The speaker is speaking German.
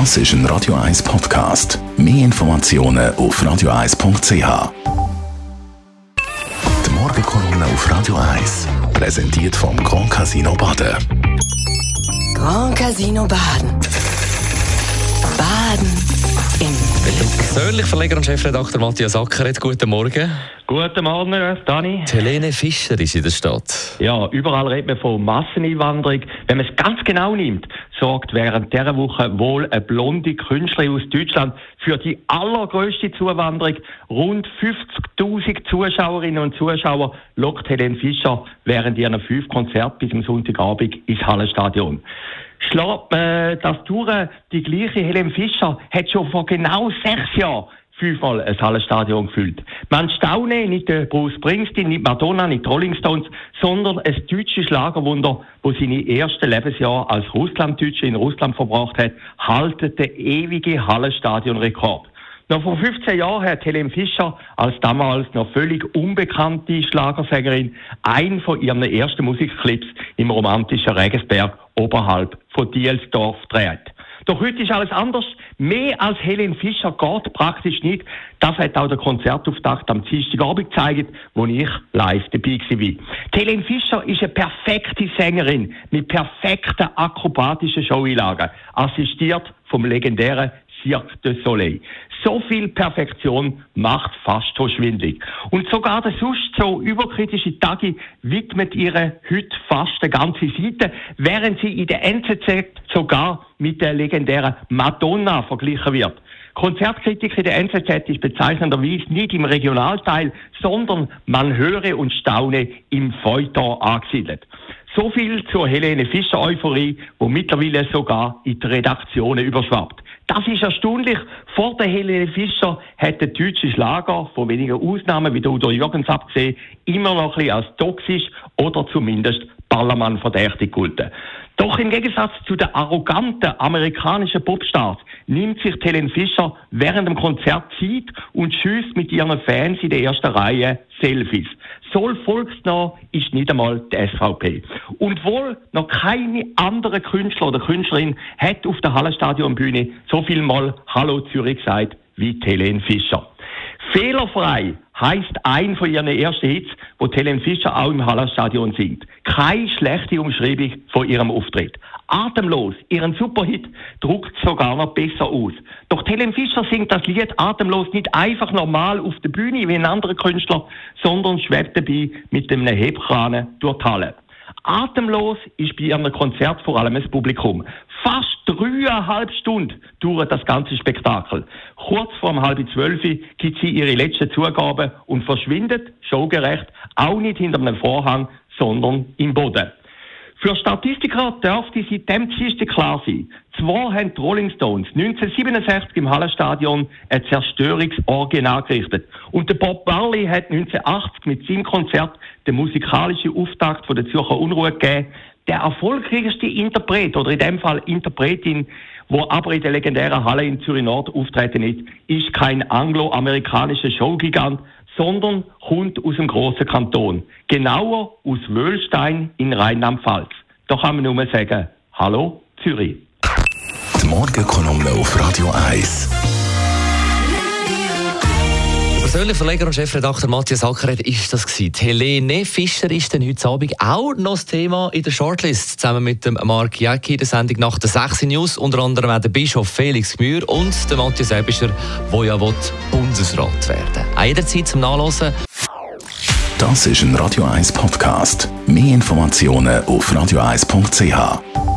Das ist ein Radio 1 Podcast. Mehr Informationen auf radio1.ch. Die Morgenkolonne auf Radio 1 präsentiert vom Grand Casino Baden. Grand Casino Baden. Baden im Glück. Persönlich Verleger und Chefredakteur Matthias Ackeret, guten Morgen. Guten Morgen, Dani. Die Helene Fischer ist in der Stadt. Ja, überall redet man von Masseneinwanderung. Wenn man es ganz genau nimmt, sorgt während dieser Woche wohl eine blonde Künstlerin aus Deutschland für die allergrößte Zuwanderung. Rund 50.000 Zuschauerinnen und Zuschauer lockt Helene Fischer während ihrer fünf Konzerte bis am Sonntagabend ins Hallenstadion. Schlägt man das durch, die gleiche Helene Fischer hat schon vor genau sechs Jahren fünfmal ein Hallenstadion gefüllt. Man staune nicht der Bruce Springsteen, nicht Madonna, nicht Rolling Stones, sondern ein deutsches Schlagerwunder, wo seine ersten Lebensjahre als Russlanddeutsche in Russland verbracht hat, haltet der ewige Hallenstadionrekord. Noch vor 15 Jahren hat Helene Fischer als damals noch völlig unbekannte Schlagersängerin einen von ihren ersten Musikclips im romantischen Regensberg oberhalb von Dielsdorf gedreht. Doch heute ist alles anders. Mehr als Helene Fischer geht praktisch nicht. Das hat auch der Konzertauftakt am Dienstagabend gezeigt, wo ich live dabei war. Die Helene Fischer ist eine perfekte Sängerin mit perfekten akrobatischen Showeinlagen, assistiert vom legendären Cirque du Soleil. So viel Perfektion macht fast schon schwindlig. Und sogar der sonst so überkritische Tagi widmet ihre heute fast eine ganze Seite, während sie in der NZZ sogar mit der legendären Madonna verglichen wird. Konzertkritik in der NZZ ist bezeichnenderweise nicht im Regionalteil, sondern man höre und staune im Feuilleton angesiedelt. So viel zur Helene Fischer Euphorie, wo mittlerweile sogar in die Redaktionen überschwappt. Das ist erstaunlich. Vor der Helene Fischer hat der deutsche Schlager, von wenigen Ausnahmen wie der Udo Jürgens abgesehen, immer noch ein als toxisch oder zumindest Ballermann verdächtig gelten. Doch im Gegensatz zu den arroganten amerikanischen Popstars nimmt sich Helen Fischer während dem Konzert Zeit und schießt mit ihren Fans in der ersten Reihe Selfies. So volksnah ist nicht einmal die SVP. Und wohl noch keine andere Künstler oder Künstlerin hat auf der Hallenstadionbühne so viel mal Hallo Zürich gesagt wie Helen Fischer. Fehlerfrei heißt ein von ihren ersten Hits, wo Helen Fischer auch im Hallenstadion singt. Keine schlechte Umschreibung von ihrem Auftritt. Atemlos, ihren Superhit, druckt sogar noch besser aus. Doch Helen Fischer singt das Lied Atemlos nicht einfach normal auf der Bühne wie ein anderer Künstler, sondern schwebt dabei mit einem Hebkranen durch die Halle. Atemlos ist bei ihrem Konzert vor allem das Publikum. Fast dreieinhalb Stunden dauert das ganze Spektakel. Kurz vor halb zwölf gibt sie ihre letzte Zugabe und verschwindet, showgerecht, auch nicht hinter einem Vorhang, sondern im Boden. Für Statistiker dürfte sie dem Dienstag klar sein. Zwar haben die Rolling Stones 1967 im Hallenstadion ein Zerstörungsorgien angerichtet. Und der Bob Marley hat 1980 mit seinem Konzert den musikalischen Auftakt von der Zürcher Unruhe gegeben. Der erfolgreichste Interpret, oder in dem Fall Interpretin, wo aber in der legendären Halle in Zürich Nord auftreten ist, ist kein angloamerikanischer Showgigant, sondern kommt aus dem grossen Kanton. Genauer aus Wölstein in Rheinland-Pfalz. Da kann man nur sagen, hallo Zürich. Die Morgenkolumne auf Radio 1. Persönlich Verleger und Chefredakteur Matthias Ackeret ist das gewesen. Helene Fischer ist dann heute Abend auch noch das Thema in der Shortlist, zusammen mit dem Mark Jäcki in der Sendung nach der 6 News, unter anderem auch der Bischof Felix Gmür und der Matthias Ebischer, der ja will Bundesrat werden Auch jederzeit zum Nachlesen. Das ist ein Radio 1 Podcast. Mehr Informationen auf radio1.ch.